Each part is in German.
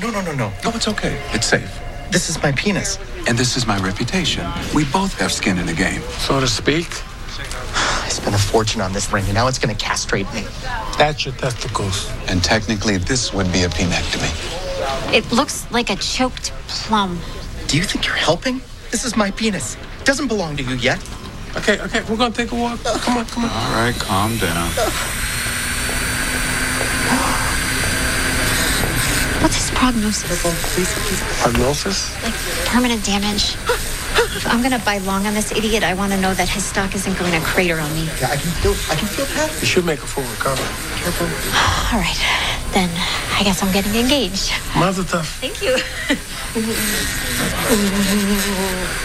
No, no, no, no. No, it's okay. It's safe. This is my penis. And this is my reputation. We both have skin in the game. So to speak, I spent a fortune on this ring, and now it's going to castrate me. that's your testicles. And technically, this would be a penectomy. It looks like a choked plum. Do you think you're helping? This is my penis. Doesn't belong to you yet. Okay, okay, we're gonna take a walk. Come on, come on. All right, calm down. What's his prognosis? Prognosis? Like permanent damage? If I'm gonna buy long on this idiot, I want to know that his stock isn't going to crater on me. Yeah, I can feel. I can feel that. You should make a full recovery. Careful. All right, then I guess I'm getting engaged. Mazel tov. Thank you.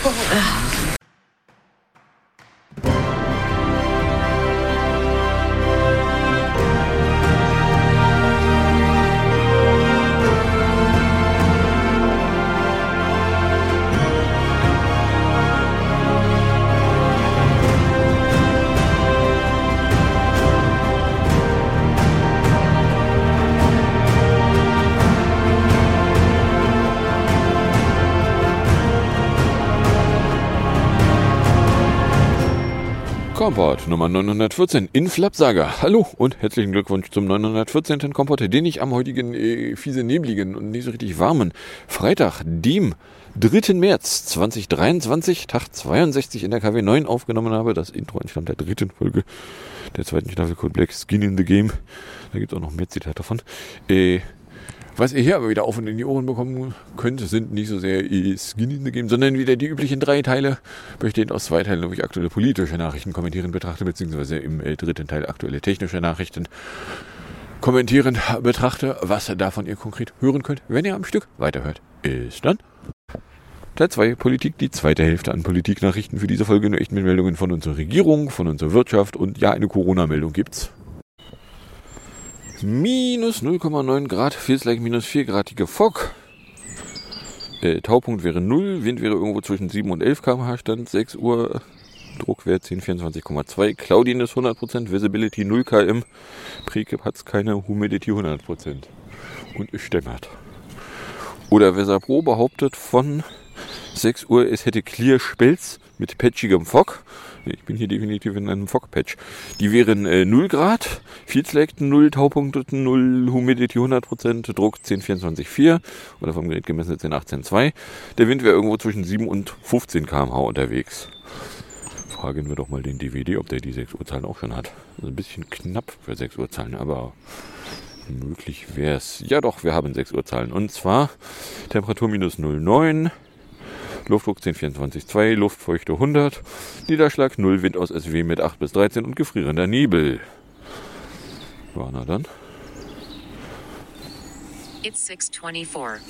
Oh. Kompott Nummer 914 in Flapsaga. Hallo und herzlichen Glückwunsch zum 914. Kompott, den ich am heutigen äh, fiese nebligen und nicht so richtig warmen Freitag, dem 3. März 2023, Tag 62 in der KW 9 aufgenommen habe. Das Intro entstammt der dritten Folge der zweiten Staffel Code Black Skin in the Game. Da gibt es auch noch mehr Zitate davon. Äh, was ihr hier aber wieder auf und in die Ohren bekommen könnt, sind nicht so sehr eh Skin in the Game, sondern wieder die üblichen drei Teile, bestehend aus zwei Teilen, wo ich aktuelle politische Nachrichten kommentieren betrachte, beziehungsweise im äh, dritten Teil aktuelle technische Nachrichten kommentieren betrachte. Was davon ihr konkret hören könnt, wenn ihr am Stück weiterhört, ist dann Teil 2 Politik, die zweite Hälfte an Politiknachrichten für diese Folge nur echt mit Meldungen von unserer Regierung, von unserer Wirtschaft und ja, eine Corona-Meldung gibt's. Minus 0,9 Grad, feels like minus 4 gradige Fog. Äh, Taupunkt wäre 0, Wind wäre irgendwo zwischen 7 und 11 km/h, Stand 6 Uhr, Druckwert 1024,2, Cloudiness 100%, Visibility 0 km, Precap hat's keine, Humidity 100% und es stämmert. Oder Weser Pro behauptet von 6 Uhr, es hätte Clear Spelz mit patchigem Fog. Ich bin hier definitiv in einem Fog-Patch. Die wären äh, 0 Grad, Select 0, Taupunkt 0, Humidity 100%, Druck 1024,4 oder vom Gerät gemessen 1018,2. Der Wind wäre irgendwo zwischen 7 und 15 km/h unterwegs. Fragen wir doch mal den DVD, ob der die 6 Uhr Zahlen auch schon hat. Also ein bisschen knapp für 6 Uhr Zahlen, aber möglich wäre es. Ja doch, wir haben 6 Uhr Zahlen. Und zwar Temperatur minus 0,9, Luftdruck 1024,2, Luftfeuchte 100, Niederschlag 0, Wind aus SW mit 8 bis 13 und gefrierender Nebel. Ja, na dann. It's 624.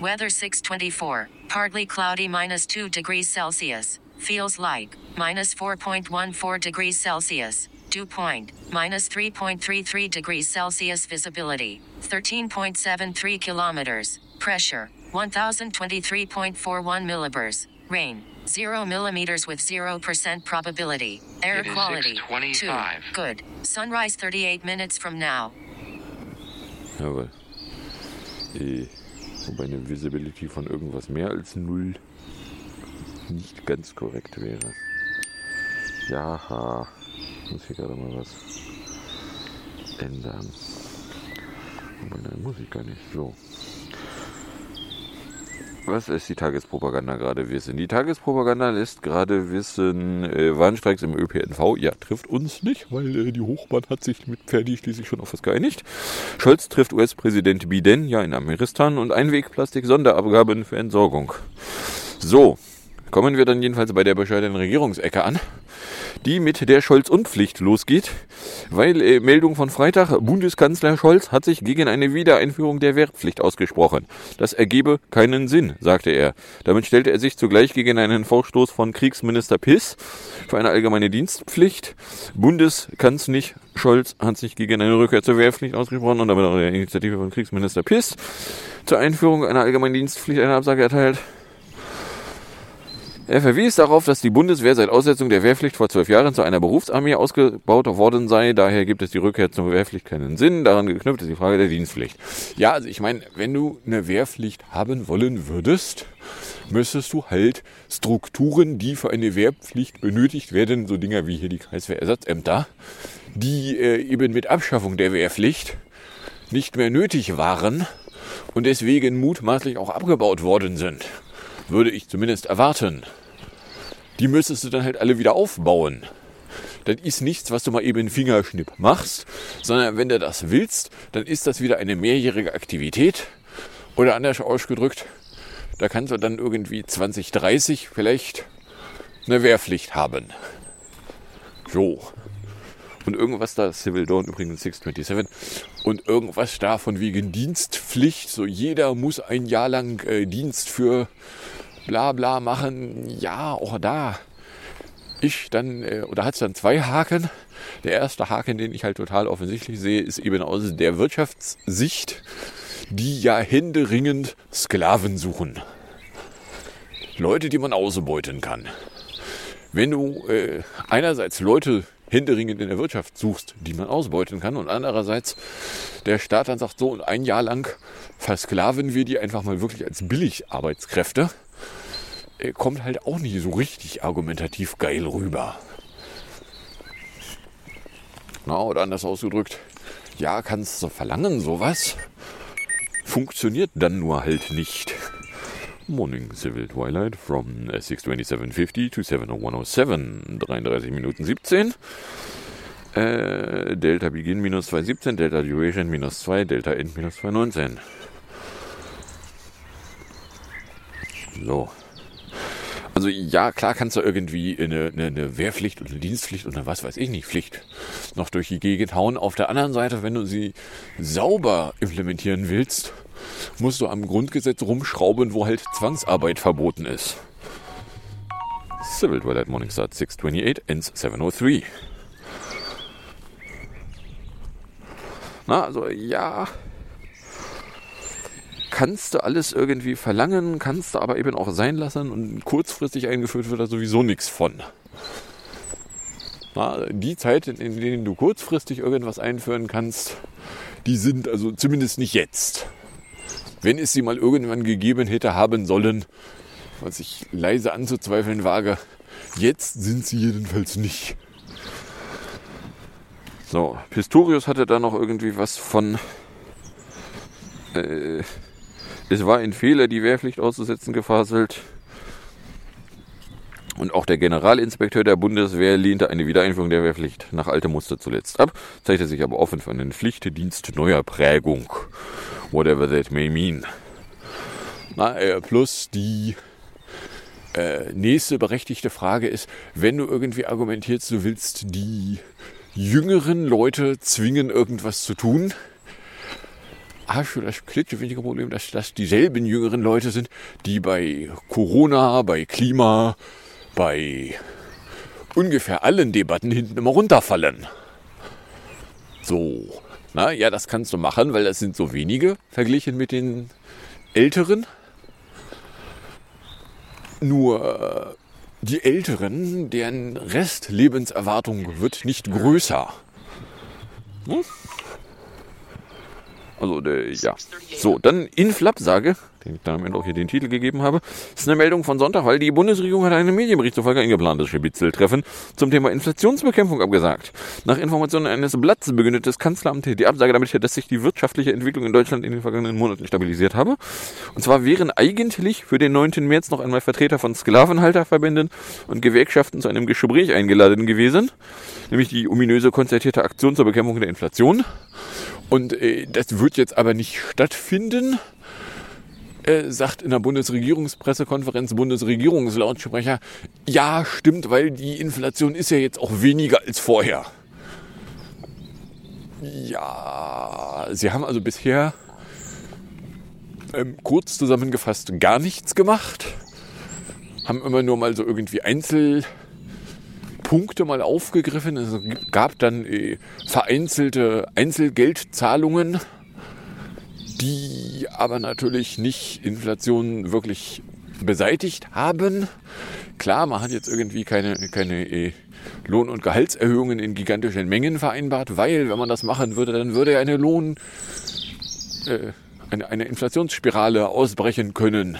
Weather 624. Partly cloudy minus 2 degrees Celsius. Feels like minus 4.14 degrees Celsius. Dew point minus 3.33 degrees Celsius. Visibility 13.73 kilometers. Pressure 1023.41 millibars. Rain 0 millimeters with 0% probability. Air It is quality 2. Good. Sunrise 38 minutes from now. Jawohl. Äh, eh, wobei eine Visibility von irgendwas mehr als 0 nicht ganz korrekt wäre. Ja, muss hier gerade mal was ändern. Aber nein, muss ich gar nicht. So. Was ist die Tagespropaganda gerade wissen? Die Tagespropaganda lässt gerade wissen, äh, Warnstreiks im ÖPNV, ja, trifft uns nicht, weil äh, die Hochbahn hat sich mit Verdi schließlich schon auf was geeinigt. Scholz trifft US-Präsident Biden, ja, in Ameristan und Einwegplastik-Sonderabgaben für Entsorgung. So, kommen wir dann jedenfalls bei der bescheidenen Regierungsecke an, die mit der Scholz-und-Pflicht losgeht, weil äh, Meldung von Freitag, Bundeskanzler Scholz hat sich gegen eine Wiedereinführung der Wehrpflicht ausgesprochen. Das ergebe keinen Sinn, sagte er. Damit stellte er sich zugleich gegen einen Vorstoß von Kriegsminister Piss für eine allgemeine Dienstpflicht. Bundeskanzler Scholz hat sich gegen eine Rückkehr zur Wehrpflicht ausgesprochen und damit auch der Initiative von Kriegsminister Piss zur Einführung einer allgemeinen Dienstpflicht eine Absage erteilt. Er verwies darauf, dass die Bundeswehr seit Aussetzung der Wehrpflicht vor zwölf Jahren zu einer Berufsarmee ausgebaut worden sei. Daher gibt es die Rückkehr zur Wehrpflicht keinen Sinn. Daran geknüpft ist die Frage der Dienstpflicht. Ja, also ich meine, wenn du eine Wehrpflicht haben wollen würdest, müsstest du halt Strukturen, die für eine Wehrpflicht benötigt werden, so Dinger wie hier die Kreiswehrersatzämter, die äh, eben mit Abschaffung der Wehrpflicht nicht mehr nötig waren und deswegen mutmaßlich auch abgebaut worden sind. Würde ich zumindest erwarten. Die müsstest du dann halt alle wieder aufbauen. Das ist nichts, was du mal eben Fingerschnipp machst, sondern wenn du das willst, dann ist das wieder eine mehrjährige Aktivität. Oder anders ausgedrückt, da kannst du dann irgendwie 2030 vielleicht eine Wehrpflicht haben. So. Und irgendwas da, Civil Dawn übrigens 627, und irgendwas da von wegen Dienstpflicht, so jeder muss ein Jahr lang äh, Dienst für bla bla machen. Ja, auch da. Ich dann, äh, oder hat es dann zwei Haken. Der erste Haken, den ich halt total offensichtlich sehe, ist eben aus der Wirtschaftssicht, die ja händeringend Sklaven suchen. Leute, die man ausbeuten kann. Wenn du äh, einerseits Leute händeringend in der Wirtschaft suchst, die man ausbeuten kann, und andererseits der Staat dann sagt, so, und ein Jahr lang versklaven wir die einfach mal wirklich als Billigarbeitskräfte, äh, kommt halt auch nicht so richtig argumentativ geil rüber. Na, oder anders ausgedrückt, ja, kannst du verlangen, sowas. Funktioniert dann nur halt nicht. Morning Civil Twilight from 627.50 to 70107. 33 Minuten 17. Äh, Delta Begin minus 217, Delta Duration minus 2, Delta End minus 219. So. Also ja, klar kannst du irgendwie eine, eine, eine Wehrpflicht oder eine Dienstpflicht oder was weiß ich nicht, Pflicht noch durch die Gegend hauen. Auf der anderen Seite, wenn du sie sauber implementieren willst, musst du am Grundgesetz rumschrauben, wo halt Zwangsarbeit verboten ist. Civil Twilight Morningstar 628 ends 703. Na, also ja, kannst du alles irgendwie verlangen, kannst du aber eben auch sein lassen und kurzfristig eingeführt wird da sowieso nichts von. Na, die Zeit, in denen du kurzfristig irgendwas einführen kannst, die sind also zumindest nicht jetzt. Wenn es sie mal irgendwann gegeben hätte haben sollen, was ich leise anzuzweifeln wage, jetzt sind sie jedenfalls nicht. So, Pistorius hatte da noch irgendwie was von. Äh, es war ein Fehler, die Wehrpflicht auszusetzen, gefaselt. Und auch der Generalinspekteur der Bundeswehr lehnte eine Wiedereinführung der Wehrpflicht nach altem Muster zuletzt ab, zeigte sich aber offen für einen Pflichtdienst neuer Prägung. Whatever that may mean. Na, äh, plus die äh, nächste berechtigte Frage ist, wenn du irgendwie argumentierst, du willst die jüngeren Leute zwingen, irgendwas zu tun, hast du das klitschewinzige Problem, dass das dieselben jüngeren Leute sind, die bei Corona, bei Klima, bei ungefähr allen Debatten hinten immer runterfallen. So, na ja, das kannst du machen, weil das sind so wenige verglichen mit den Älteren. Nur äh, die Älteren, deren Restlebenserwartung wird nicht größer. Hm? Also, äh, ja. So, dann Inflab-Sage, den ich damit auch hier den Titel gegeben habe, ist eine Meldung von Sonntag, weil die Bundesregierung hat einen Medienbericht zufolge ein geplantes Schibitzel-Treffen zum Thema Inflationsbekämpfung abgesagt. Nach Informationen eines Blatts begründet das Kanzleramt die Absage damit, dass sich die wirtschaftliche Entwicklung in Deutschland in den vergangenen Monaten stabilisiert habe. Und zwar wären eigentlich für den 9. März noch einmal Vertreter von Sklavenhalterverbänden und Gewerkschaften zu einem Gespräch eingeladen gewesen, nämlich die ominöse konzertierte Aktion zur Bekämpfung der Inflation. Und äh, das wird jetzt aber nicht stattfinden, äh, sagt in der Bundesregierungspressekonferenz Bundesregierungslautsprecher, ja, stimmt, weil die Inflation ist ja jetzt auch weniger als vorher. Ja, sie haben also bisher ähm, kurz zusammengefasst gar nichts gemacht, haben immer nur mal so irgendwie Einzel Punkte mal aufgegriffen. Es gab dann äh, vereinzelte Einzelgeldzahlungen, die aber natürlich nicht Inflation wirklich beseitigt haben. Klar, man hat jetzt irgendwie keine, keine äh, Lohn- und Gehaltserhöhungen in gigantischen Mengen vereinbart, weil, wenn man das machen würde, dann würde ja eine Lohn, äh, eine, eine Inflationsspirale ausbrechen können.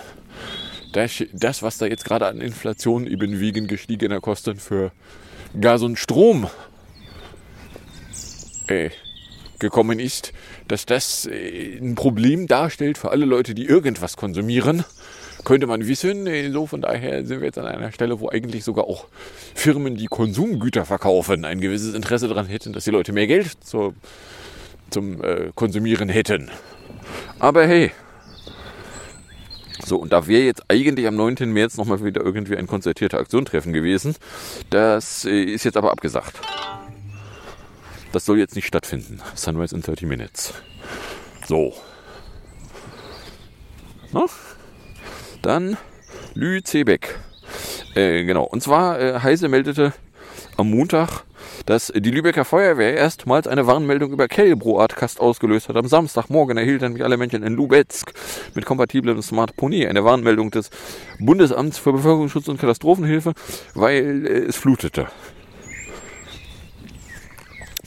Das, das, was da jetzt gerade an Inflation eben wegen gestiegener Kosten für Gas und Strom äh, gekommen ist, dass das äh, ein Problem darstellt für alle Leute, die irgendwas konsumieren, könnte man wissen. Äh, So von daher sind wir jetzt an einer Stelle, wo eigentlich sogar auch Firmen, die Konsumgüter verkaufen, ein gewisses Interesse daran hätten, dass die Leute mehr Geld zur, zum äh, Konsumieren hätten. Aber hey. So, und da wäre jetzt eigentlich am 9. März nochmal wieder irgendwie ein konzertierter Aktiontreffen gewesen. Das äh, ist jetzt aber abgesagt. Das soll jetzt nicht stattfinden. Sunrise in 30 Minutes. So. Na? Dann Lüzebeck. Äh, genau. Und zwar, äh, Heise meldete am Montag, dass die Lübecker Feuerwehr erstmals eine Warnmeldung über Kellbroatkast ausgelöst hat. Am Samstagmorgen erhielten nämlich alle Menschen in Lubetzk mit kompatiblem Smartphone eine Warnmeldung des Bundesamts für Bevölkerungsschutz und Katastrophenhilfe, weil äh, es flutete.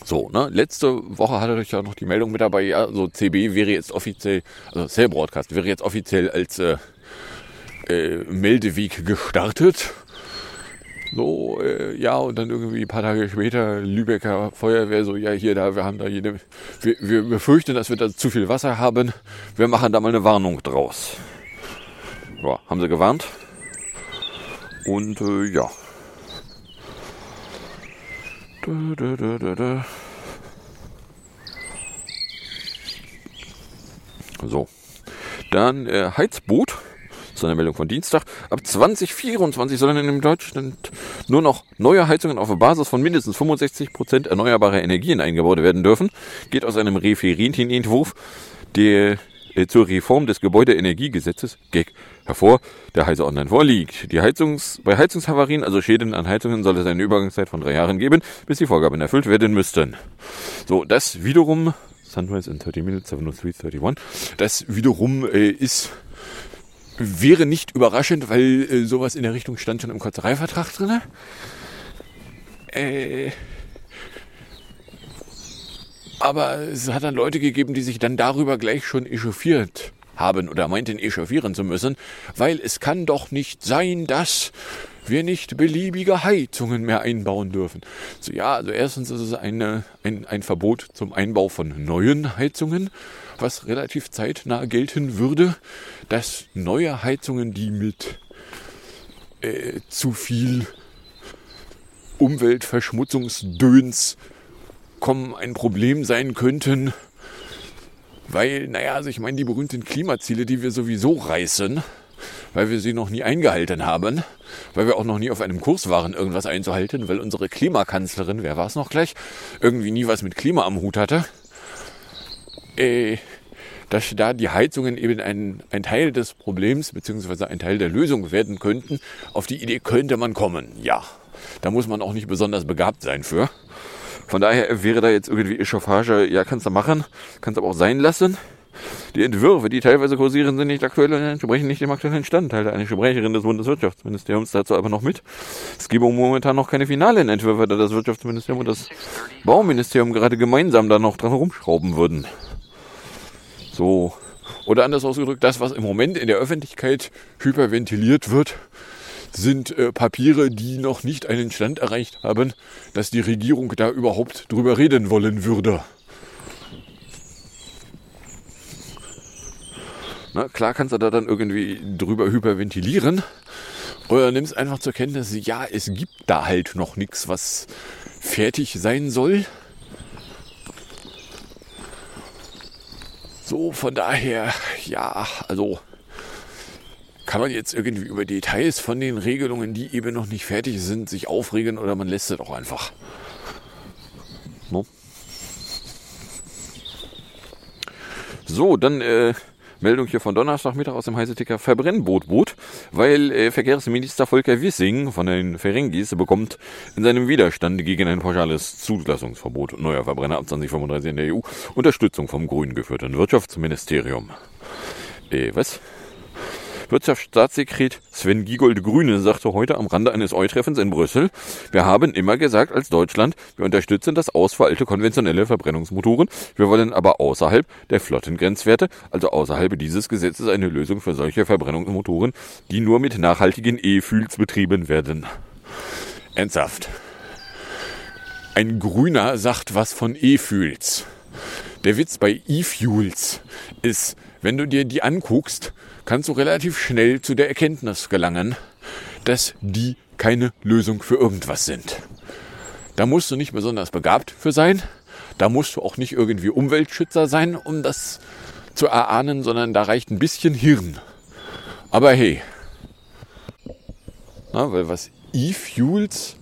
So, ne? Letzte Woche hatte ich ja noch die Meldung mit dabei, ja, so CB wäre jetzt offiziell, also Cell Broadcast wäre jetzt offiziell als äh, äh, Meldeweg gestartet. So, äh, ja, und dann irgendwie ein paar Tage später Lübecker Feuerwehr so, ja, hier, da, wir haben da jede, wir, wir befürchten, dass wir da zu viel Wasser haben. Wir machen da mal eine Warnung draus. Ja, haben sie gewarnt. Und äh, ja. Da, da, da. So. Dann äh, Heizboot. Das ist eine Meldung von Dienstag. Ab 2024 sollen in Deutschland nur noch neue Heizungen auf Basis von mindestens 65% erneuerbarer Energien eingebaut werden dürfen. Geht aus einem Referentenentwurf der äh, zur Reform des Gebäudeenergiegesetzes GEG hervor, der Heise Online vorliegt. Die Heizungs bei Heizungshavarien, also Schäden an Heizungen, soll es eine Übergangszeit von drei Jahren geben, bis die Vorgaben erfüllt werden müssten. So, das wiederum, Sunrise in 30 Minutes, 70331, das wiederum äh, ist wäre nicht überraschend, weil äh, sowas in der Richtung stand schon im Kotzerei-Vertrag drin. Äh, aber es hat dann Leute gegeben, die sich dann darüber gleich schon echauffiert haben oder meinten echauffieren zu müssen, weil es kann doch nicht sein, dass wir nicht beliebige Heizungen mehr einbauen dürfen. So, ja, also erstens ist es eine, ein, ein Verbot zum Einbau von neuen Heizungen, was relativ zeitnah gelten würde, dass neue Heizungen, die mit äh, zu viel Umweltverschmutzungsdöns kommen, ein Problem sein könnten, weil, naja, also ich meine, die berühmten Klimaziele, die wir sowieso reißen, weil wir sie noch nie eingehalten haben, weil wir auch noch nie auf einem Kurs waren, irgendwas einzuhalten, weil unsere Klimakanzlerin, wer war es noch gleich, irgendwie nie was mit Klima am Hut hatte, äh, dass da die Heizungen eben ein, ein Teil des Problems beziehungsweise ein Teil der Lösung werden könnten. Auf die Idee könnte man kommen, ja. Da muss man auch nicht besonders begabt sein für. Von daher wäre da jetzt irgendwie Echauffage, ja, kannst du machen, kannst aber auch sein lassen. Die Entwürfe, die teilweise kursieren, sind nicht aktuell und entsprechen nicht dem aktuellen Stand, teilte eine Sprecherin des Bundeswirtschaftsministeriums dazu aber noch mit. Es gebe momentan noch keine finalen Entwürfe, da das Wirtschaftsministerium und das Bauministerium gerade gemeinsam da noch dran rumschrauben würden. So. Oder anders ausgedrückt, das, was im Moment in der Öffentlichkeit hyperventiliert wird, sind äh, Papiere, die noch nicht einen Stand erreicht haben, dass die Regierung da überhaupt drüber reden wollen würde. Na, klar kannst du da dann irgendwie drüber hyperventilieren. Oder nimmst einfach zur Kenntnis, ja, es gibt da halt noch nichts, was fertig sein soll. So, von daher, ja, also kann man jetzt irgendwie über Details von den Regelungen, die eben noch nicht fertig sind, sich aufregen oder man lässt es auch einfach. No? So, dann äh, Meldung hier von Donnerstagmittag aus dem Heiseticker Verbrennbootboot, weil äh, Verkehrsminister Volker Wissing von den Ferengis bekommt in seinem Widerstand gegen ein pauschales Zulassungsverbot neuer Verbrenner ab 2035 in der EU Unterstützung vom grün geführten Wirtschaftsministerium. Äh, was? Wirtschaftsstaatssekret Sven Giegold Grüne sagte heute am Rande eines Eu-Treffens in Brüssel, wir haben immer gesagt als Deutschland, wir unterstützen das Aus für alte konventionelle Verbrennungsmotoren, wir wollen aber außerhalb der Flottengrenzwerte, also außerhalb dieses Gesetzes, eine Lösung für solche Verbrennungsmotoren, die nur mit nachhaltigen E-Fuels betrieben werden. Ernsthaft. Ein Grüner sagt was von E-Fuels. Der Witz bei E-Fuels ist, wenn du dir die anguckst, kannst du relativ schnell zu der Erkenntnis gelangen, dass die keine Lösung für irgendwas sind. Da musst du nicht besonders begabt für sein. Da musst du auch nicht irgendwie Umweltschützer sein, um das zu erahnen, sondern da reicht ein bisschen Hirn. Aber hey, na, weil was E-Fuels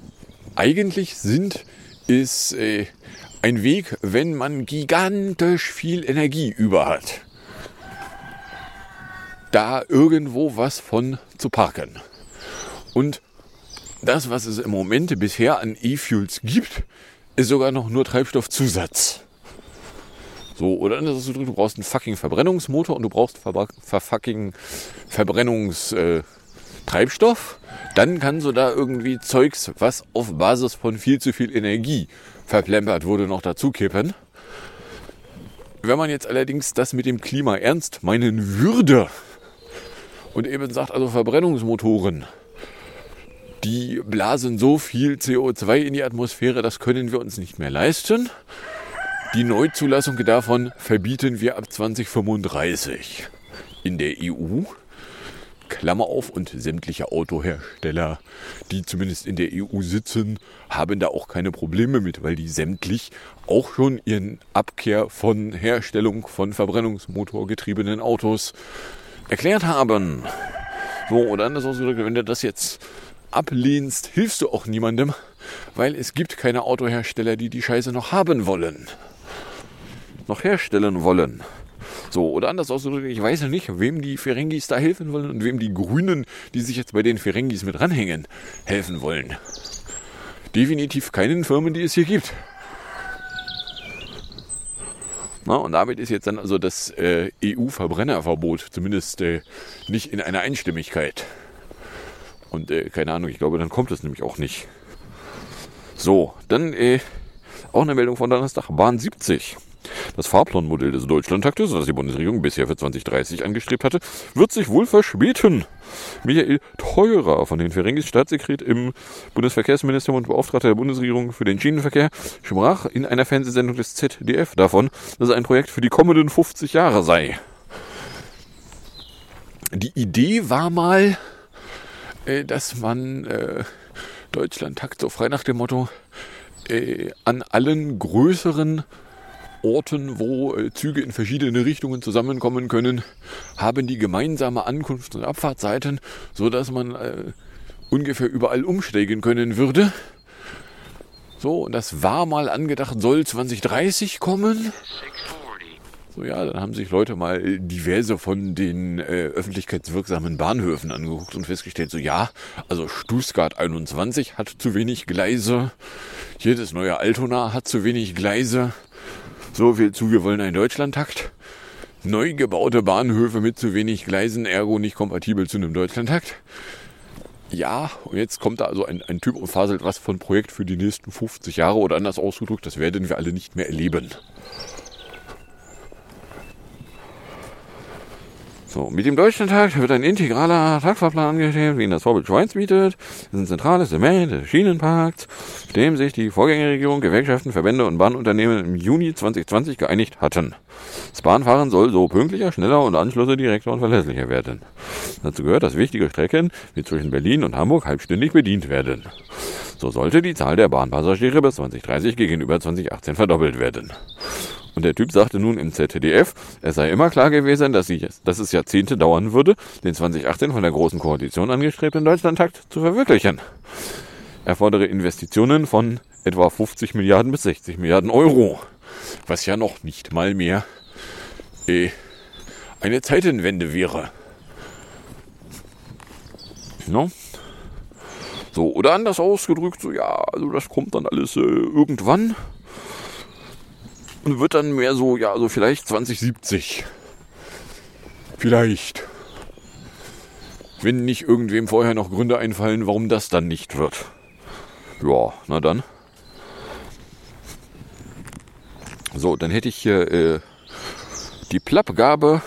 eigentlich sind, ist äh, ein Weg, wenn man gigantisch viel Energie über hat, da irgendwo was von zu parken. Und das, was es im Moment bisher an E-Fuels gibt, ist sogar noch nur Treibstoffzusatz. So, oder anders du, du brauchst einen fucking Verbrennungsmotor und du brauchst ver, ver fucking Verbrennungstreibstoff. Dann kannst du da irgendwie Zeugs, was auf Basis von viel zu viel Energie verplempert wurde, noch dazu kippen. Wenn man jetzt allerdings das mit dem Klima ernst meinen würde und eben sagt, also Verbrennungsmotoren, die blasen so viel CO2 in die Atmosphäre, das können wir uns nicht mehr leisten. Die Neuzulassung davon verbieten wir ab 2035 in der EU. Klammer auf und sämtliche Autohersteller, die zumindest in der EU sitzen, haben da auch keine Probleme mit, weil die sämtlich auch schon ihren Abkehr von Herstellung von Verbrennungsmotorgetriebenen Autos erklärt haben. So, oder anders ausgedrückt, wenn du das jetzt ablehnst, hilfst du auch niemandem, weil es gibt keine Autohersteller, die die Scheiße noch haben wollen noch herstellen wollen. So, oder anders ausgedrückt, ich weiß ja nicht, wem die Ferengis da helfen wollen und wem die Grünen, die sich jetzt bei den Ferengis mit ranhängen, helfen wollen. Definitiv keinen Firmen, die es hier gibt. Na, und damit ist jetzt dann also das äh, EU-Verbrennerverbot zumindest äh, nicht in einer Einstimmigkeit. Und äh, keine Ahnung, ich glaube, dann kommt es nämlich auch nicht. So, dann äh, auch eine Meldung von Donnerstag, Bahn 70. Das Fahrplanmodell des Deutschlandtaktes, das die Bundesregierung bisher für 2030 angestrebt hatte, wird sich wohl verspäten. Michael Teurer von den Ferengis Staatssekret im Bundesverkehrsministerium und Beauftragter der Bundesregierung für den Schienenverkehr sprach in einer Fernsehsendung des ZDF davon, dass es ein Projekt für die kommenden 50 Jahre sei. Die Idee war mal, äh, dass man äh, Deutschlandtakt so frei nach dem Motto äh, an allen größeren Orten, wo äh, Züge in verschiedene Richtungen zusammenkommen können, haben die gemeinsame Ankunfts- und Abfahrtzeiten, so dass man äh, ungefähr überall umsteigen können würde. So, und das war mal angedacht, soll 2030 kommen. So, ja, dann haben sich Leute mal diverse von den äh, öffentlichkeitswirksamen Bahnhöfen angeguckt und festgestellt, so ja, also Stuttgart 21 hat zu wenig Gleise, das neue Altona hat zu wenig Gleise, so viel Züge wollen ein Deutschlandtakt. Neu gebaute Bahnhöfe mit zu wenig Gleisen, ergo nicht kompatibel zu einem Deutschlandtakt. Ja, und jetzt kommt da also ein, ein Typ und faselt was von Projekt für die nächsten 50 Jahre oder anders ausgedrückt, das werden wir alle nicht mehr erleben. So, mit dem Deutschlandtag wird ein integraler Tagfahrplan angestrebt, wie ihn das Vorbild Schweiz bietet. Das ist ein zentrales Element des Schienenparks, auf dem sich die Vorgängerregierung, Gewerkschaften, Verbände und Bahnunternehmen im Juni 2020 geeinigt hatten. Das Bahnfahren soll so pünktlicher, schneller und Anschlüsse direkter und verlässlicher werden. Dazu gehört, dass wichtige Strecken wie zwischen Berlin und Hamburg halbstündig bedient werden. So sollte die Zahl der Bahnpassagiere bis 2030 gegenüber 2018 verdoppelt werden. Und der Typ sagte nun im ZDF, es sei immer klar gewesen, dass, sie, dass es Jahrzehnte dauern würde, den 2018 von der Großen Koalition angestrebten Deutschlandtakt zu verwirklichen. Er fordere Investitionen von etwa 50 Milliarden bis 60 Milliarden Euro, was ja noch nicht mal mehr äh, eine Zeitenwende wäre. No? So, oder anders ausgedrückt, so ja, also das kommt dann alles äh, irgendwann und wird dann mehr so, ja, so vielleicht 2070. Vielleicht. wenn nicht irgendwem vorher noch Gründe einfallen, warum das dann nicht wird. Ja, na dann. So, dann hätte ich hier äh, die Plappgabe.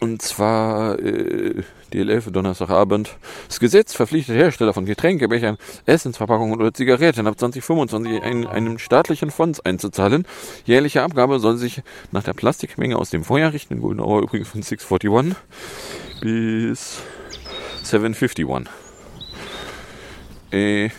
Und zwar äh, DLF Donnerstagabend. Das Gesetz verpflichtet Hersteller von Getränkebechern, Essensverpackungen oder Zigaretten ab 2025 in einem staatlichen Fonds einzuzahlen. Jährliche Abgabe soll sich nach der Plastikmenge aus dem Vorjahr richten. Golden Hour übrigens von 641 bis 751. Äh,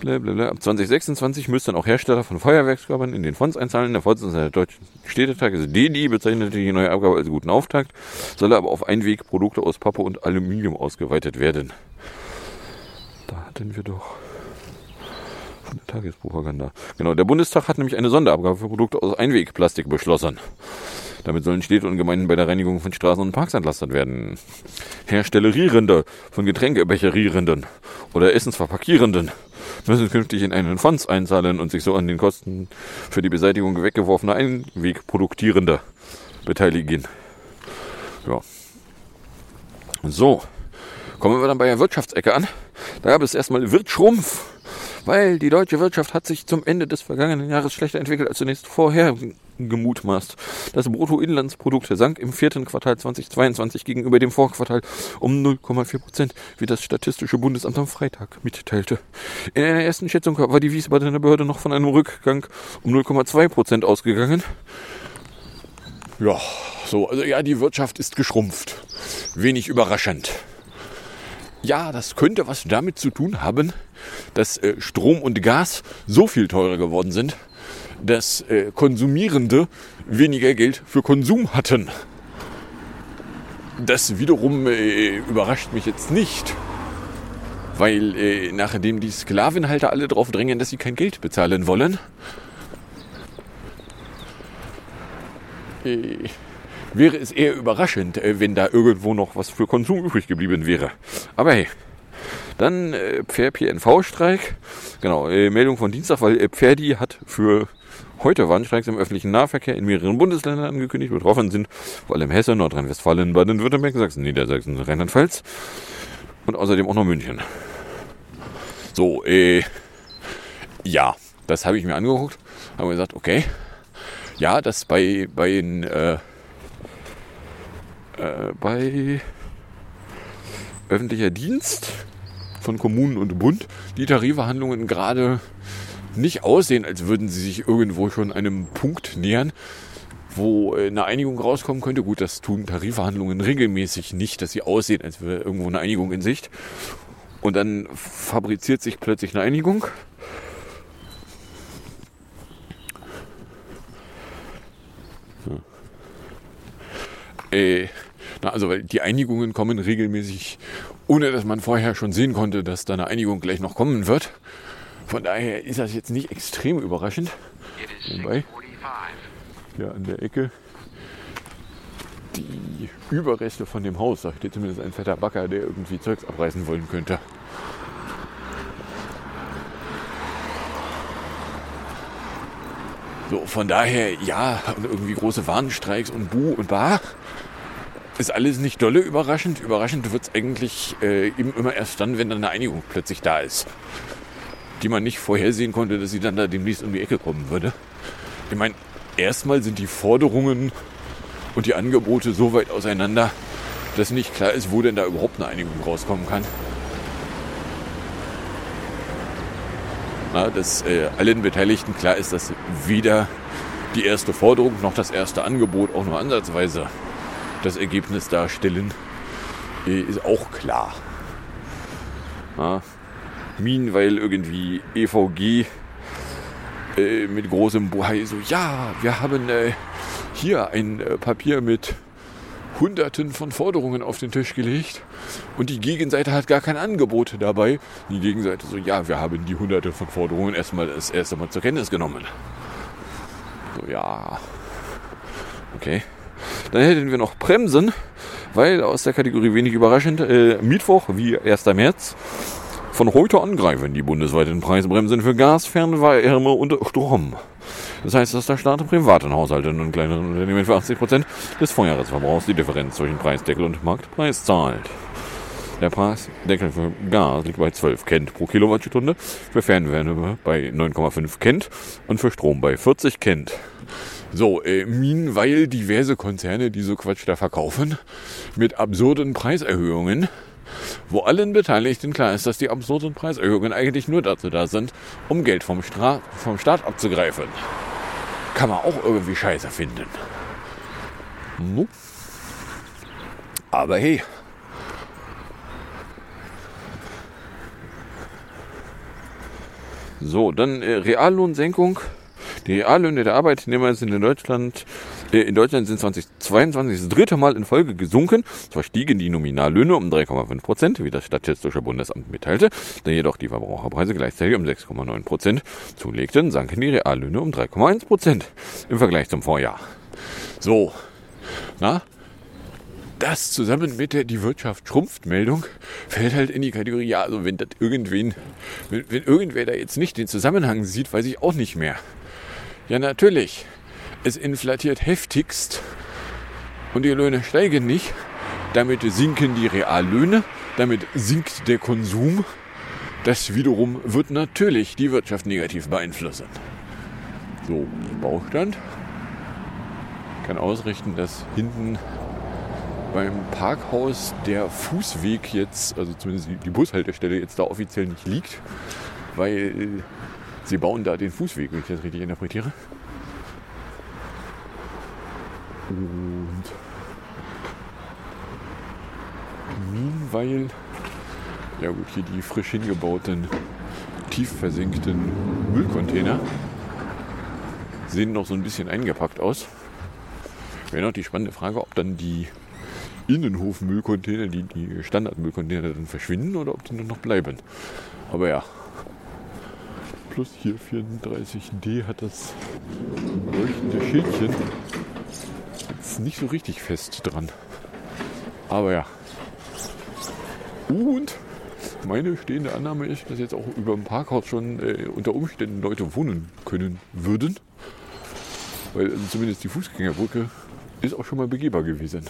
Blablabla. Ab 2026 müssten auch Hersteller von Feuerwerkskörpern in den Fonds einzahlen. Der Vorsitzende der Deutschen Städtetag, also DDI, bezeichnete die neue Abgabe als guten Auftakt, soll aber auf Einwegprodukte aus Pappe und Aluminium ausgeweitet werden. Da hatten wir doch von der Tagespropaganda. Genau, der Bundestag hat nämlich eine Sonderabgabe für Produkte aus Einwegplastik beschlossen. Damit sollen Städte und Gemeinden bei der Reinigung von Straßen und Parks entlastet werden. Herstellerierende von Getränkebecherierenden oder Essensverpackierenden müssen künftig in einen Fonds einzahlen und sich so an den Kosten für die Beseitigung weggeworfener Einwegproduktierender beteiligen. Ja. So, kommen wir dann bei der Wirtschaftsecke an. Da gab es erstmal Wirtschrumpf, weil die deutsche Wirtschaft hat sich zum Ende des vergangenen Jahres schlechter entwickelt als zunächst vorher gemutmaßt. Das Bruttoinlandsprodukt sank im vierten Quartal 2022 gegenüber dem Vorquartal um 0,4 Prozent, wie das Statistische Bundesamt am Freitag mitteilte. In einer ersten Schätzung war die Wiesbadener Behörde noch von einem Rückgang um 0,2 Prozent ausgegangen. Ja, so, also ja, die Wirtschaft ist geschrumpft. Wenig überraschend. Ja, das könnte was damit zu tun haben, dass äh, Strom und Gas so viel teurer geworden sind, dass äh, Konsumierende weniger Geld für Konsum hatten. Das wiederum äh, überrascht mich jetzt nicht, weil äh, nachdem die Sklavenhalter alle darauf drängen, dass sie kein Geld bezahlen wollen, äh, wäre es eher überraschend, äh, wenn da irgendwo noch was für Konsum übrig geblieben wäre. Aber hey, dann äh, Pferd-PNV-Streik. Genau, äh, Meldung von Dienstag, weil Pferdi hat für heute Warnstreiks im öffentlichen Nahverkehr in mehreren Bundesländern angekündigt. Betroffen sind vor allem Hessen, Nordrhein-Westfalen, Baden-Württemberg, Sachsen, Niedersachsen, Rheinland-Pfalz und außerdem auch noch München. So, äh, ja, das habe ich mir angeguckt, habe gesagt, okay, ja, das bei, bei den, äh, äh, bei öffentlicher Dienst von Kommunen und Bund die Tarifverhandlungen gerade nicht aussehen, als würden sie sich irgendwo schon einem Punkt nähern, wo äh, eine Einigung rauskommen könnte. Gut, das tun Tarifverhandlungen regelmäßig nicht, dass sie aussehen, als wäre irgendwo eine Einigung in Sicht. Und dann fabriziert sich plötzlich eine Einigung. Äh, na, also weil die Einigungen kommen regelmäßig, ohne dass man vorher schon sehen konnte, dass da eine Einigung gleich noch kommen wird. Von daher ist das jetzt nicht extrem überraschend. Wobei, hier an der Ecke die Überreste von dem Haus, da steht zumindest ein fetter Backer, der irgendwie Zeugs abreißen wollen könnte. So, von daher, ja, irgendwie große Warnstreiks und Bu und Bah. Ist alles nicht dolle überraschend. Überraschend wird es eigentlich äh, eben immer erst dann, wenn dann eine Einigung plötzlich da ist. Die man nicht vorhersehen konnte, dass sie dann da demnächst um die Ecke kommen würde. Ich meine, erstmal sind die Forderungen und die Angebote so weit auseinander, dass nicht klar ist, wo denn da überhaupt eine Einigung rauskommen kann. Na, dass äh, allen Beteiligten klar ist, dass weder die erste Forderung noch das erste Angebot auch nur ansatzweise das Ergebnis darstellen, äh, ist auch klar. Ja, Minen, weil irgendwie EVG äh, mit großem Bohai so, ja, wir haben äh, hier ein äh, Papier mit Hunderten von Forderungen auf den Tisch gelegt und die Gegenseite hat gar kein Angebot dabei. Die Gegenseite so, ja, wir haben die Hunderte von Forderungen erstmal das erste Mal zur Kenntnis genommen. So, ja. Okay. Dann hätten wir noch Bremsen, weil aus der Kategorie wenig überraschend, äh, Mittwoch wie 1. März. Von heute an greifen die bundesweiten Preisbremsen für Gas, Fernwärme und Strom. Das heißt, dass der Staat privaten Haushalten und kleineren Unternehmen für 80% des Vorjahresverbrauchs die Differenz zwischen Preisdeckel und Marktpreis zahlt. Der Preisdeckel für Gas liegt bei 12 Cent pro Kilowattstunde, für Fernwärme bei 9,5 Cent und für Strom bei 40 Cent. So, äh, weil diverse Konzerne, die so Quatsch da verkaufen, mit absurden Preiserhöhungen, wo allen Beteiligten klar ist, dass die absurden Preiserhöhungen eigentlich nur dazu da sind, um Geld vom, Stra vom Staat abzugreifen. Kann man auch irgendwie scheiße finden. Aber hey, So, dann äh, Reallohnsenkung. Die Reallöhne der Arbeitnehmer sind in Deutschland, äh, in Deutschland sind 2022 das dritte Mal in Folge gesunken. Zwar stiegen die Nominallöhne um 3,5 Prozent, wie das Statistische Bundesamt mitteilte, da jedoch die Verbraucherpreise gleichzeitig um 6,9 Prozent zulegten, sanken die Reallöhne um 3,1 Prozent im Vergleich zum Vorjahr. So, na, das zusammen mit der Die Wirtschaft schrumpft Meldung fällt halt in die Kategorie, ja, also wenn das irgendwen, wenn, wenn irgendwer da jetzt nicht den Zusammenhang sieht, weiß ich auch nicht mehr. Ja, natürlich. Es inflatiert heftigst und die Löhne steigen nicht. Damit sinken die Reallöhne, damit sinkt der Konsum. Das wiederum wird natürlich die Wirtschaft negativ beeinflussen. So, Baustand. Ich kann ausrichten, dass hinten beim Parkhaus der Fußweg jetzt, also zumindest die Bushaltestelle jetzt da offiziell nicht liegt, weil sie bauen da den Fußweg, wenn ich das richtig interpretiere. Und meanwhile, ja gut, hier die frisch hingebauten, tief versenkten Müllcontainer sehen noch so ein bisschen eingepackt aus. Wäre noch die spannende Frage, ob dann die Innenhof-Müllcontainer, die, die Standard-Müllcontainer dann verschwinden oder ob die nur noch bleiben. Aber ja. Plus hier 34D hat das leuchtende Schildchen jetzt nicht so richtig fest dran. Aber ja. Und meine stehende Annahme ist, dass jetzt auch über dem Parkhaus schon äh, unter Umständen Leute wohnen können würden. Weil also zumindest die Fußgängerbrücke ist auch schon mal begehbar gewesen.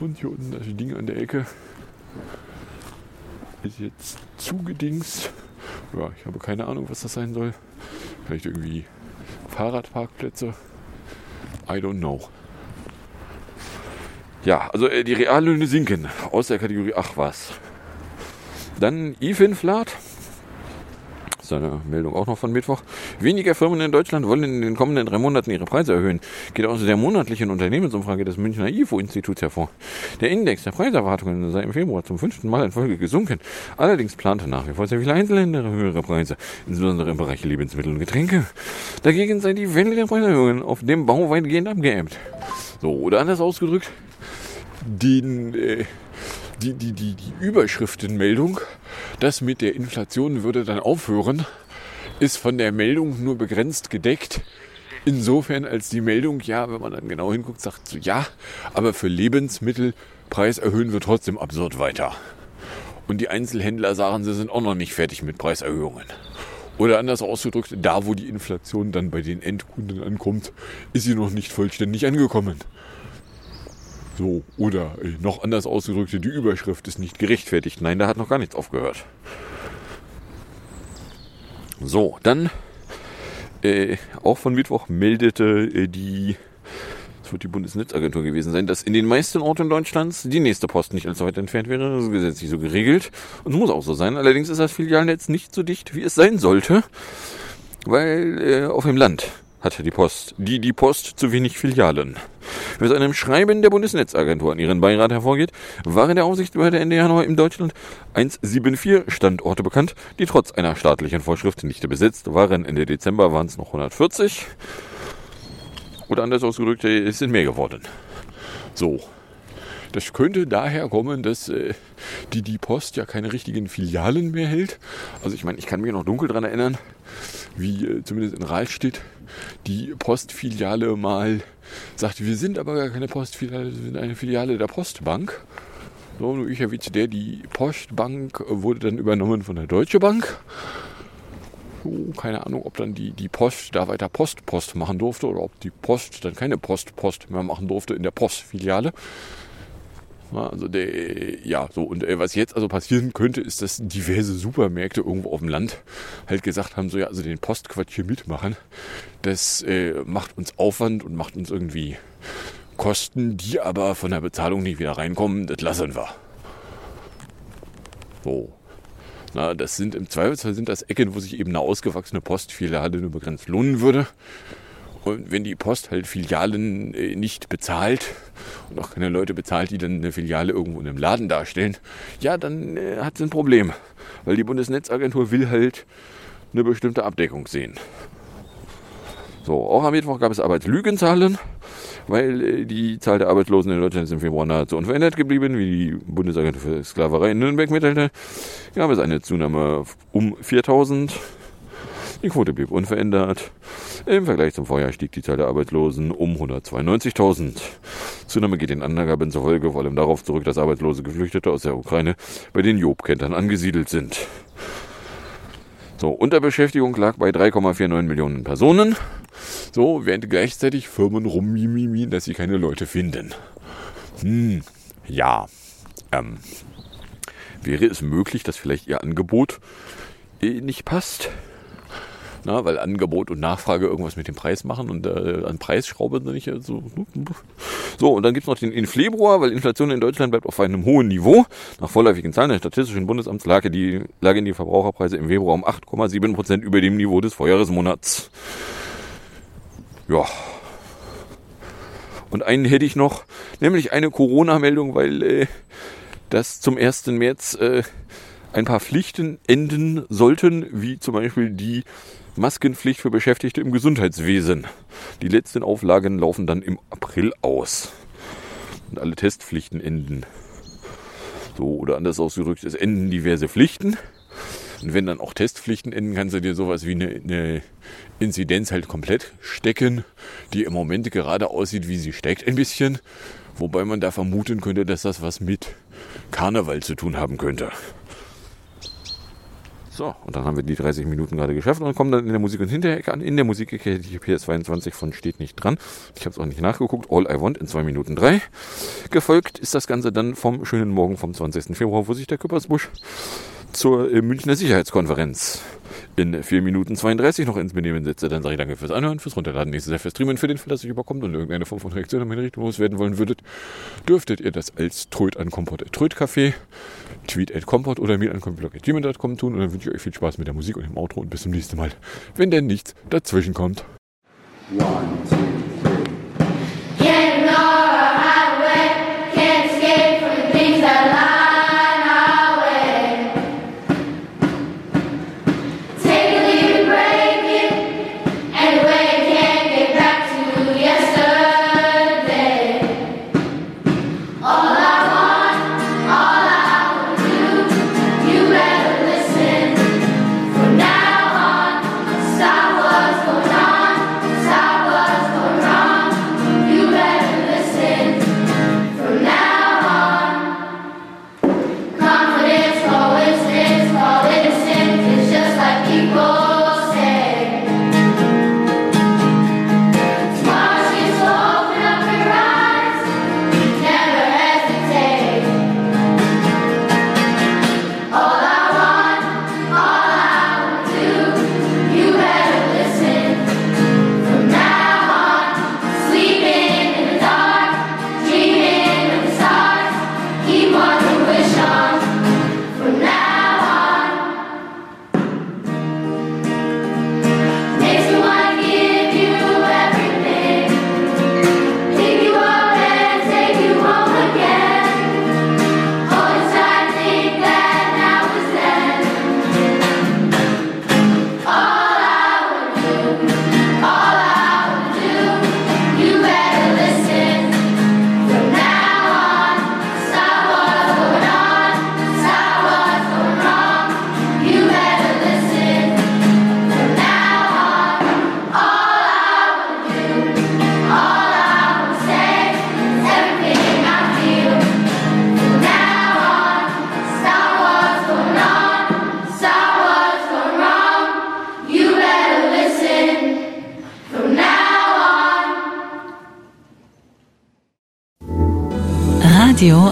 Und hier unten das Ding an der Ecke ist jetzt zugedings. Ja, ich habe keine Ahnung, was das sein soll. Vielleicht irgendwie Fahrradparkplätze. I don't know. Ja, also äh, die Reallöhne sinken aus der Kategorie Ach was. Dann IFIN-Flat seine Meldung auch noch von Mittwoch. Weniger Firmen in Deutschland wollen in den kommenden drei Monaten ihre Preise erhöhen. Geht aus der monatlichen Unternehmensumfrage des Münchner IFO-Instituts hervor. Der Index der Preiserwartungen sei im Februar zum fünften Mal in Folge gesunken. Allerdings plante nach wie vor sehr viele Einzelhändler höhere Preise, insbesondere im Bereich Lebensmittel und Getränke. Dagegen sei die Welle der Preiserhöhungen auf dem Bau weitgehend abgeämmt. So, oder anders ausgedrückt, den äh, die, die, die, die Überschriftenmeldung, das mit der Inflation würde dann aufhören, ist von der Meldung nur begrenzt gedeckt. Insofern als die Meldung, ja, wenn man dann genau hinguckt, sagt so, ja, aber für Lebensmittelpreis erhöhen wir trotzdem absurd weiter. Und die Einzelhändler sagen, sie sind auch noch nicht fertig mit Preiserhöhungen. Oder anders ausgedrückt, da wo die Inflation dann bei den Endkunden ankommt, ist sie noch nicht vollständig angekommen. So, oder äh, noch anders ausgedrückt, die Überschrift ist nicht gerechtfertigt. Nein, da hat noch gar nichts aufgehört. So, dann äh, auch von Mittwoch meldete äh, die, das wird die Bundesnetzagentur gewesen sein, dass in den meisten Orten Deutschlands die nächste Post nicht allzu weit entfernt wäre. Das ist gesetzlich so geregelt und muss auch so sein. Allerdings ist das Filialnetz nicht so dicht, wie es sein sollte, weil äh, auf dem Land hatte die Post, die die Post zu wenig Filialen. Wie aus einem Schreiben der Bundesnetzagentur an ihren Beirat hervorgeht, waren der Aufsichtsbehörde Ende Januar in Deutschland 174 Standorte bekannt, die trotz einer staatlichen Vorschrift nicht besetzt waren. Ende Dezember waren es noch 140. Oder anders ausgedrückt, es sind mehr geworden. So. Das könnte daher kommen, dass äh, die, die Post ja keine richtigen Filialen mehr hält. Also ich meine, ich kann mich noch dunkel daran erinnern, wie äh, zumindest in Rahlstedt die Postfiliale mal sagte, wir sind aber gar keine Postfiliale, wir sind eine Filiale der Postbank. So, nur ich erwähnte der, die Postbank wurde dann übernommen von der Deutsche Bank. oh, keine Ahnung, ob dann die, die Post da weiter Post Post machen durfte oder ob die Post dann keine Post Post mehr machen durfte in der Postfiliale. Ja, Also der, ja, so und äh, was jetzt also passieren könnte, ist, dass diverse Supermärkte irgendwo auf dem Land halt gesagt haben, so ja, also den Postquatsch hier mitmachen, das äh, macht uns Aufwand und macht uns irgendwie Kosten, die aber von der Bezahlung nicht wieder reinkommen, das lassen wir. So. Na, das sind im Zweifelsfall sind das Ecken, wo sich eben eine ausgewachsene Postfiliale nur begrenzt lohnen würde. Und wenn die Post halt Filialen äh, nicht bezahlt und auch keine Leute bezahlt, die dann eine Filiale irgendwo in einem Laden darstellen, ja, dann äh, hat sie ein Problem. Weil die Bundesnetzagentur will halt eine bestimmte Abdeckung sehen. So, auch am Mittwoch gab es Arbeitslügenzahlen, weil äh, die Zahl der Arbeitslosen in Deutschland ist im Februar nahezu unverändert geblieben, wie die Bundesagentur für Sklaverei in Nürnberg mitteilte. Gab es eine Zunahme um 4000. Die Quote blieb unverändert. Im Vergleich zum Vorjahr stieg die Zahl der Arbeitslosen um 192.000. Zunahme geht den Angaben zufolge vor allem darauf zurück, dass arbeitslose Geflüchtete aus der Ukraine bei den Jobkentern angesiedelt sind. So, Unterbeschäftigung lag bei 3,49 Millionen Personen. So, während gleichzeitig Firmen rummimimi, dass sie keine Leute finden. Hm, ja. Ähm, wäre es möglich, dass vielleicht ihr Angebot äh, nicht passt? Na, weil Angebot und Nachfrage irgendwas mit dem Preis machen und äh, an Preisschraube nicht so. So, und dann gibt es noch den in Februar, weil Inflation in Deutschland bleibt auf einem hohen Niveau. Nach vorläufigen Zahlen des Statistischen Bundesamts lag die, lagen die Verbraucherpreise im Februar um 8,7 Prozent über dem Niveau des Vorjahresmonats. Ja. Und einen hätte ich noch, nämlich eine Corona-Meldung, weil äh, das zum 1. März äh, ein paar Pflichten enden sollten, wie zum Beispiel die Maskenpflicht für Beschäftigte im Gesundheitswesen. Die letzten Auflagen laufen dann im April aus. Und alle Testpflichten enden. So, oder anders ausgedrückt, es enden diverse Pflichten. Und wenn dann auch Testpflichten enden, kannst du dir sowas wie eine, eine Inzidenz halt komplett stecken, die im Moment gerade aussieht, wie sie steckt, ein bisschen. Wobei man da vermuten könnte, dass das was mit Karneval zu tun haben könnte. So, und dann haben wir die 30 Minuten gerade geschafft und dann kommen dann in der Musik- und Hinterecke an. In der Musikecke ich PS22 von steht nicht dran. Ich habe es auch nicht nachgeguckt. All I Want in 2 Minuten 3. Gefolgt ist das Ganze dann vom schönen Morgen vom 20. Februar, wo sich der Küppersbusch zur äh, Münchner Sicherheitskonferenz in 4 Minuten 32 noch ins Benehmen setze. Dann sage ich danke fürs Anhören, fürs Runterladen, nächstes Jahr fürs Streamen, für den Fall, dass ihr überkommt und irgendeine Form von Reaktion in meine Richtung loswerden wollen würdet, dürftet ihr das als Tröd an Kompott Trödcafé, Tweet at Kompott oder mir an kompott.gmail.com tun und dann wünsche ich euch viel Spaß mit der Musik und dem Outro und bis zum nächsten Mal, wenn denn nichts dazwischen kommt. Can't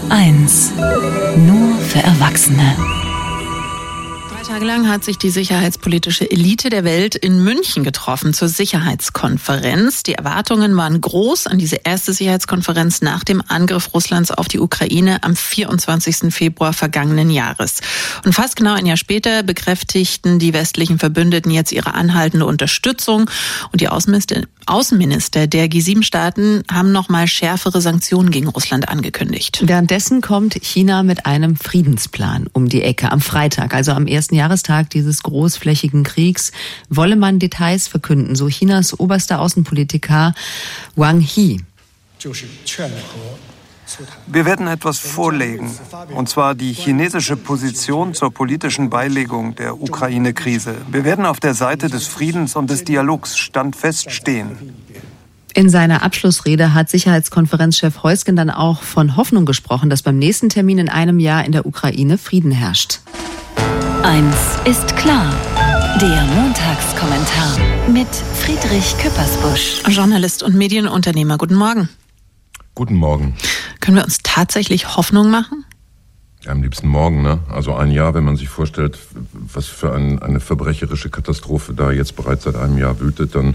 1. Nur für Erwachsene. Tage lang hat sich die sicherheitspolitische Elite der Welt in München getroffen zur Sicherheitskonferenz. Die Erwartungen waren groß an diese erste Sicherheitskonferenz nach dem Angriff Russlands auf die Ukraine am 24. Februar vergangenen Jahres. Und fast genau ein Jahr später bekräftigten die westlichen Verbündeten jetzt ihre anhaltende Unterstützung und die Außenminister, Außenminister der G7-Staaten haben nochmal schärfere Sanktionen gegen Russland angekündigt. Währenddessen kommt China mit einem Friedensplan um die Ecke. Am Freitag, also am ersten Jahrestag dieses großflächigen Kriegs, wolle man Details verkünden, so Chinas oberster Außenpolitiker Wang He. Wir werden etwas vorlegen, und zwar die chinesische Position zur politischen Beilegung der Ukraine-Krise. Wir werden auf der Seite des Friedens und des Dialogs standfest stehen. In seiner Abschlussrede hat Sicherheitskonferenzchef Heusgen dann auch von Hoffnung gesprochen, dass beim nächsten Termin in einem Jahr in der Ukraine Frieden herrscht. Eins ist klar. Der Montagskommentar mit Friedrich Küppersbusch. Journalist und Medienunternehmer, guten Morgen. Guten Morgen. Können wir uns tatsächlich Hoffnung machen? Ja, am liebsten morgen, ne? Also ein Jahr, wenn man sich vorstellt, was für ein, eine verbrecherische Katastrophe da jetzt bereits seit einem Jahr wütet, dann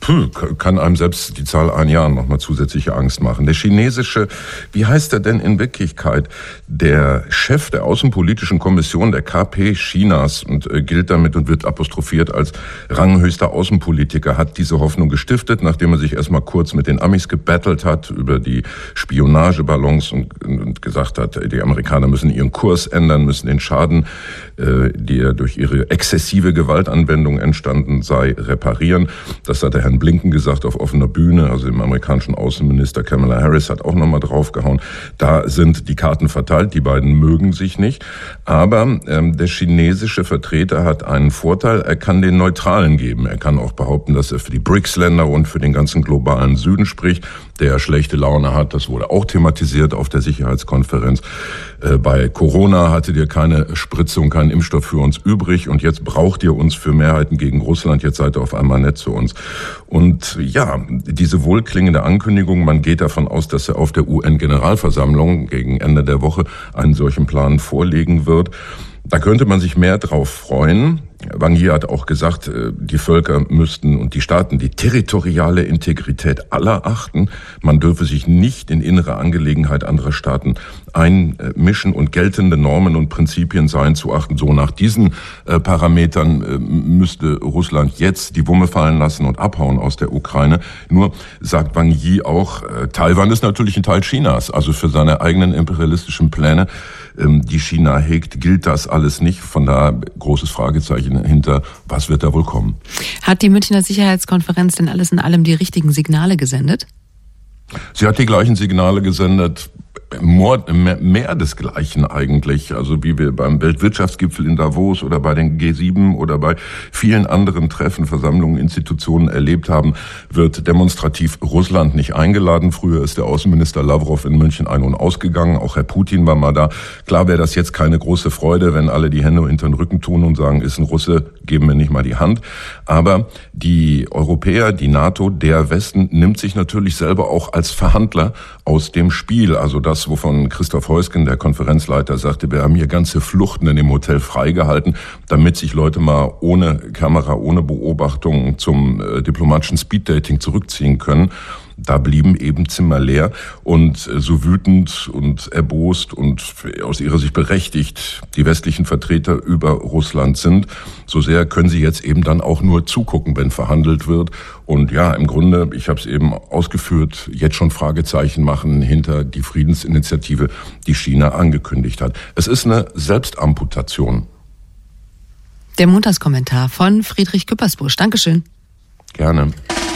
puh, kann einem selbst die Zahl ein Jahr nochmal zusätzliche Angst machen. Der chinesische, wie heißt er denn in Wirklichkeit? Der Chef der Außenpolitischen Kommission der KP Chinas und äh, gilt damit und wird apostrophiert als ranghöchster Außenpolitiker, hat diese Hoffnung gestiftet, nachdem er sich erstmal kurz mit den Amis gebettelt hat über die Spionageballons und, und gesagt hat, die Amerikaner müssen ihren Kurs ändern, müssen den Schaden, äh, der durch ihre exzessive Gewaltanwendung entstanden sei, reparieren. Das hat der Herrn Blinken gesagt auf offener Bühne, also dem amerikanischen Außenminister Kamala Harris hat auch nochmal draufgehauen. Da sind die Karten verteilt, die beiden mögen sich nicht. Aber ähm, der chinesische Vertreter hat einen Vorteil, er kann den Neutralen geben. Er kann auch behaupten, dass er für die BRICS-Länder und für den ganzen globalen Süden spricht, der schlechte Laune hat. Das wurde auch thematisiert auf der Sicherheitskonferenz. Äh, bei Corona hattet ihr keine Spritzung, keinen Impfstoff für uns übrig und jetzt braucht ihr uns für Mehrheiten gegen Russland. Jetzt seid ihr auf einmal nett zu uns. Und ja, diese wohlklingende Ankündigung, man geht davon aus, dass er auf der UN-Generalversammlung gegen Ende der Woche einen solchen Plan vorlegen wird. Da könnte man sich mehr drauf freuen. Wang Yi hat auch gesagt, äh, die Völker müssten und die Staaten die territoriale Integrität aller achten. Man dürfe sich nicht in innere Angelegenheit anderer Staaten einmischen und geltende Normen und Prinzipien seien zu achten. So nach diesen äh, Parametern äh, müsste Russland jetzt die Wumme fallen lassen und abhauen aus der Ukraine. Nur sagt Wang Yi auch, Taiwan ist natürlich ein Teil Chinas, also für seine eigenen imperialistischen Pläne die China hegt, gilt das alles nicht. Von da großes Fragezeichen hinter, was wird da wohl kommen. Hat die Münchner Sicherheitskonferenz denn alles in allem die richtigen Signale gesendet? Sie hat die gleichen Signale gesendet, mehr, desgleichen eigentlich. Also wie wir beim Weltwirtschaftsgipfel in Davos oder bei den G7 oder bei vielen anderen Treffen, Versammlungen, Institutionen erlebt haben, wird demonstrativ Russland nicht eingeladen. Früher ist der Außenminister Lavrov in München ein- und ausgegangen. Auch Herr Putin war mal da. Klar wäre das jetzt keine große Freude, wenn alle die Hände hinter den Rücken tun und sagen, ist ein Russe, geben wir nicht mal die Hand. Aber die Europäer, die NATO, der Westen nimmt sich natürlich selber auch als Verhandler aus dem Spiel. Also das das, wovon Christoph Heusgen, der Konferenzleiter, sagte, wir haben hier ganze Fluchten in dem Hotel freigehalten, damit sich Leute mal ohne Kamera, ohne Beobachtung zum äh, diplomatischen Speeddating zurückziehen können. Da blieben eben Zimmer leer und äh, so wütend und erbost und aus ihrer Sicht berechtigt die westlichen Vertreter über Russland sind, so sehr können sie jetzt eben dann auch nur zugucken, wenn verhandelt wird. Und ja, im Grunde, ich habe es eben ausgeführt, jetzt schon Fragezeichen machen hinter die Friedensinitiative, die China angekündigt hat. Es ist eine Selbstamputation. Der Montagskommentar von Friedrich Küppersbusch. Dankeschön. Gerne.